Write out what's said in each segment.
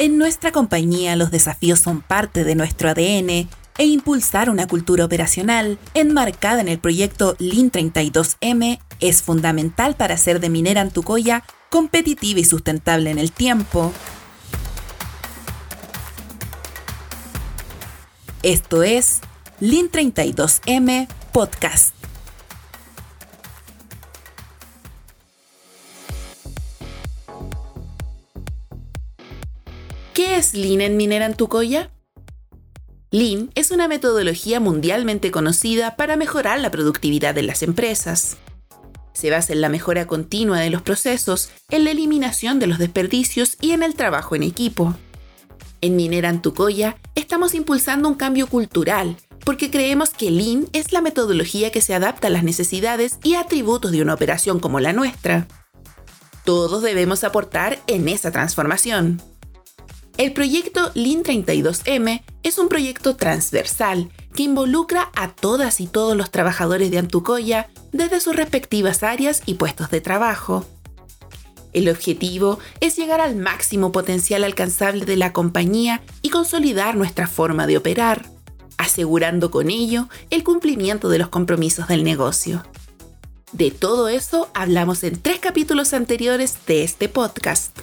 En nuestra compañía los desafíos son parte de nuestro ADN e impulsar una cultura operacional enmarcada en el proyecto Lean 32M es fundamental para hacer de Minera Antucoya competitiva y sustentable en el tiempo. Esto es Lean 32M Podcast. ¿Qué es Lean en Minera Antucoya? Lean es una metodología mundialmente conocida para mejorar la productividad de las empresas. Se basa en la mejora continua de los procesos, en la eliminación de los desperdicios y en el trabajo en equipo. En Minera Antucoya estamos impulsando un cambio cultural porque creemos que Lean es la metodología que se adapta a las necesidades y atributos de una operación como la nuestra. Todos debemos aportar en esa transformación. El proyecto Lean 32M es un proyecto transversal que involucra a todas y todos los trabajadores de Antucoya desde sus respectivas áreas y puestos de trabajo. El objetivo es llegar al máximo potencial alcanzable de la compañía y consolidar nuestra forma de operar, asegurando con ello el cumplimiento de los compromisos del negocio. De todo eso hablamos en tres capítulos anteriores de este podcast.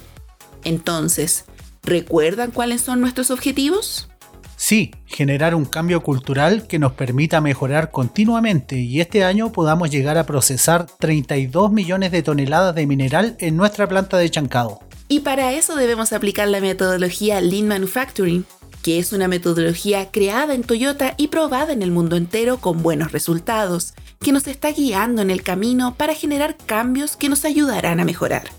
Entonces, ¿recuerdan cuáles son nuestros objetivos? Sí, generar un cambio cultural que nos permita mejorar continuamente y este año podamos llegar a procesar 32 millones de toneladas de mineral en nuestra planta de chancado. Y para eso debemos aplicar la metodología Lean Manufacturing, que es una metodología creada en Toyota y probada en el mundo entero con buenos resultados, que nos está guiando en el camino para generar cambios que nos ayudarán a mejorar.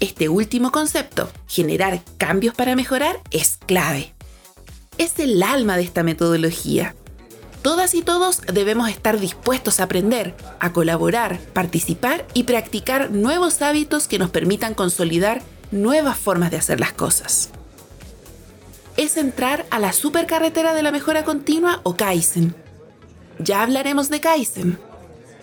Este último concepto, generar cambios para mejorar, es clave es el alma de esta metodología. Todas y todos debemos estar dispuestos a aprender, a colaborar, participar y practicar nuevos hábitos que nos permitan consolidar nuevas formas de hacer las cosas. Es entrar a la supercarretera de la mejora continua o Kaizen. Ya hablaremos de Kaizen.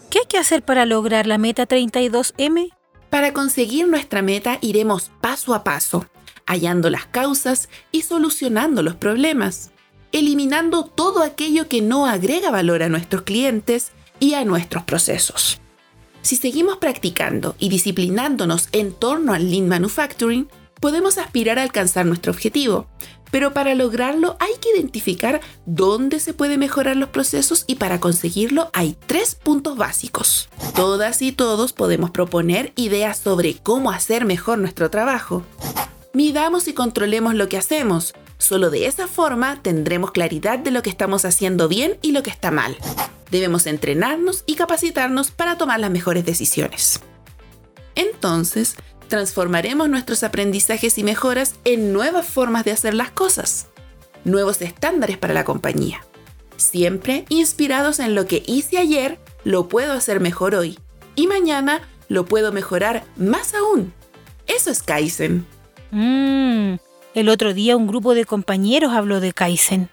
¿Qué hay que hacer para lograr la meta 32M? Para conseguir nuestra meta iremos paso a paso, hallando las causas y solucionando los problemas, eliminando todo aquello que no agrega valor a nuestros clientes y a nuestros procesos. Si seguimos practicando y disciplinándonos en torno al Lean Manufacturing, podemos aspirar a alcanzar nuestro objetivo, pero para lograrlo hay que identificar dónde se puede mejorar los procesos y para conseguirlo hay tres puntos básicos. Todas y todos podemos proponer ideas sobre cómo hacer mejor nuestro trabajo midamos y controlemos lo que hacemos. Solo de esa forma tendremos claridad de lo que estamos haciendo bien y lo que está mal. Debemos entrenarnos y capacitarnos para tomar las mejores decisiones. Entonces, transformaremos nuestros aprendizajes y mejoras en nuevas formas de hacer las cosas, nuevos estándares para la compañía. Siempre inspirados en lo que hice ayer, lo puedo hacer mejor hoy y mañana lo puedo mejorar más aún. Eso es Kaizen. Mmm, el otro día un grupo de compañeros habló de Kaizen.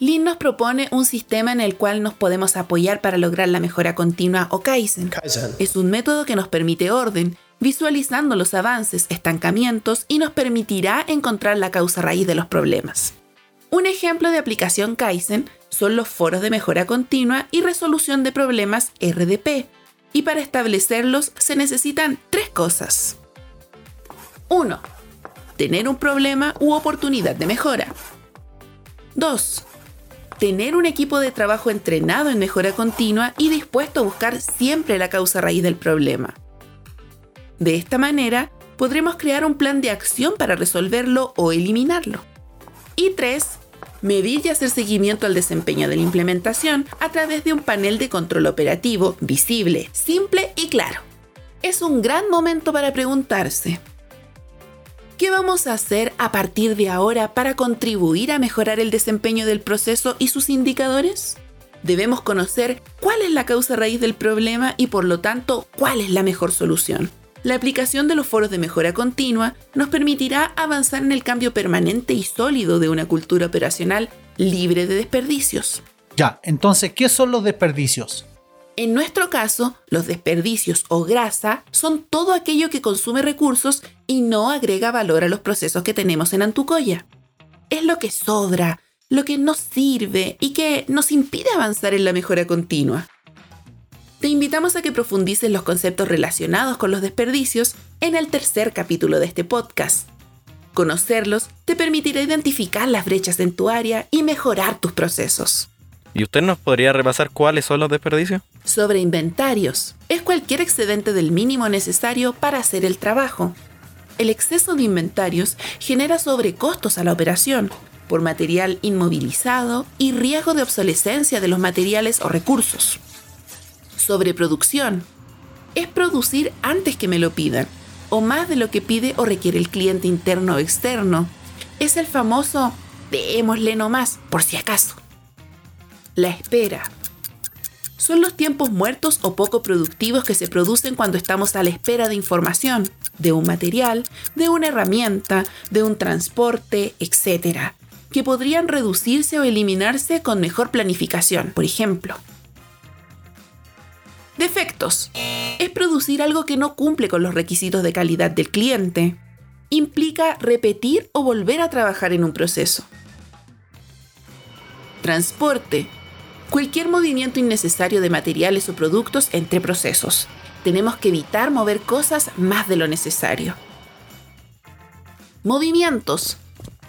Lin nos propone un sistema en el cual nos podemos apoyar para lograr la mejora continua o Kaizen. Es un método que nos permite orden, visualizando los avances, estancamientos y nos permitirá encontrar la causa raíz de los problemas. Un ejemplo de aplicación Kaizen son los foros de mejora continua y resolución de problemas RDP. Y para establecerlos se necesitan tres cosas. 1 tener un problema u oportunidad de mejora. 2. Tener un equipo de trabajo entrenado en mejora continua y dispuesto a buscar siempre la causa raíz del problema. De esta manera, podremos crear un plan de acción para resolverlo o eliminarlo. Y 3. Medir y hacer seguimiento al desempeño de la implementación a través de un panel de control operativo visible, simple y claro. Es un gran momento para preguntarse, ¿Qué vamos a hacer a partir de ahora para contribuir a mejorar el desempeño del proceso y sus indicadores? Debemos conocer cuál es la causa raíz del problema y por lo tanto cuál es la mejor solución. La aplicación de los foros de mejora continua nos permitirá avanzar en el cambio permanente y sólido de una cultura operacional libre de desperdicios. Ya, entonces, ¿qué son los desperdicios? En nuestro caso, los desperdicios o grasa son todo aquello que consume recursos y no agrega valor a los procesos que tenemos en Antucoya. Es lo que sobra, lo que nos sirve y que nos impide avanzar en la mejora continua. Te invitamos a que profundices los conceptos relacionados con los desperdicios en el tercer capítulo de este podcast. Conocerlos te permitirá identificar las brechas en tu área y mejorar tus procesos. ¿Y usted nos podría repasar cuáles son los desperdicios? Sobre inventarios. Es cualquier excedente del mínimo necesario para hacer el trabajo. El exceso de inventarios genera sobrecostos a la operación por material inmovilizado y riesgo de obsolescencia de los materiales o recursos. Sobreproducción. Es producir antes que me lo pidan, o más de lo que pide o requiere el cliente interno o externo. Es el famoso démosle nomás, por si acaso. La espera. Son los tiempos muertos o poco productivos que se producen cuando estamos a la espera de información, de un material, de una herramienta, de un transporte, etc., que podrían reducirse o eliminarse con mejor planificación, por ejemplo. Defectos. Es producir algo que no cumple con los requisitos de calidad del cliente. Implica repetir o volver a trabajar en un proceso. Transporte cualquier movimiento innecesario de materiales o productos entre procesos. Tenemos que evitar mover cosas más de lo necesario. Movimientos.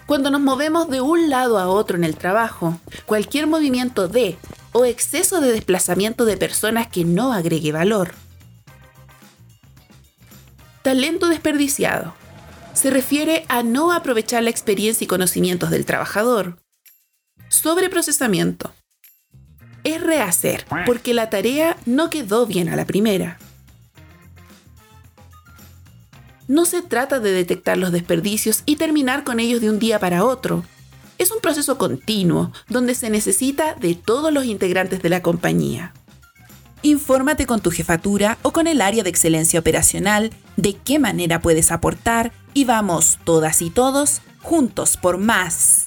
Cuando nos movemos de un lado a otro en el trabajo, cualquier movimiento de o exceso de desplazamiento de personas que no agregue valor. Talento desperdiciado. Se refiere a no aprovechar la experiencia y conocimientos del trabajador. Sobreprocesamiento es rehacer, porque la tarea no quedó bien a la primera. No se trata de detectar los desperdicios y terminar con ellos de un día para otro. Es un proceso continuo donde se necesita de todos los integrantes de la compañía. Infórmate con tu jefatura o con el área de excelencia operacional de qué manera puedes aportar y vamos todas y todos juntos por más.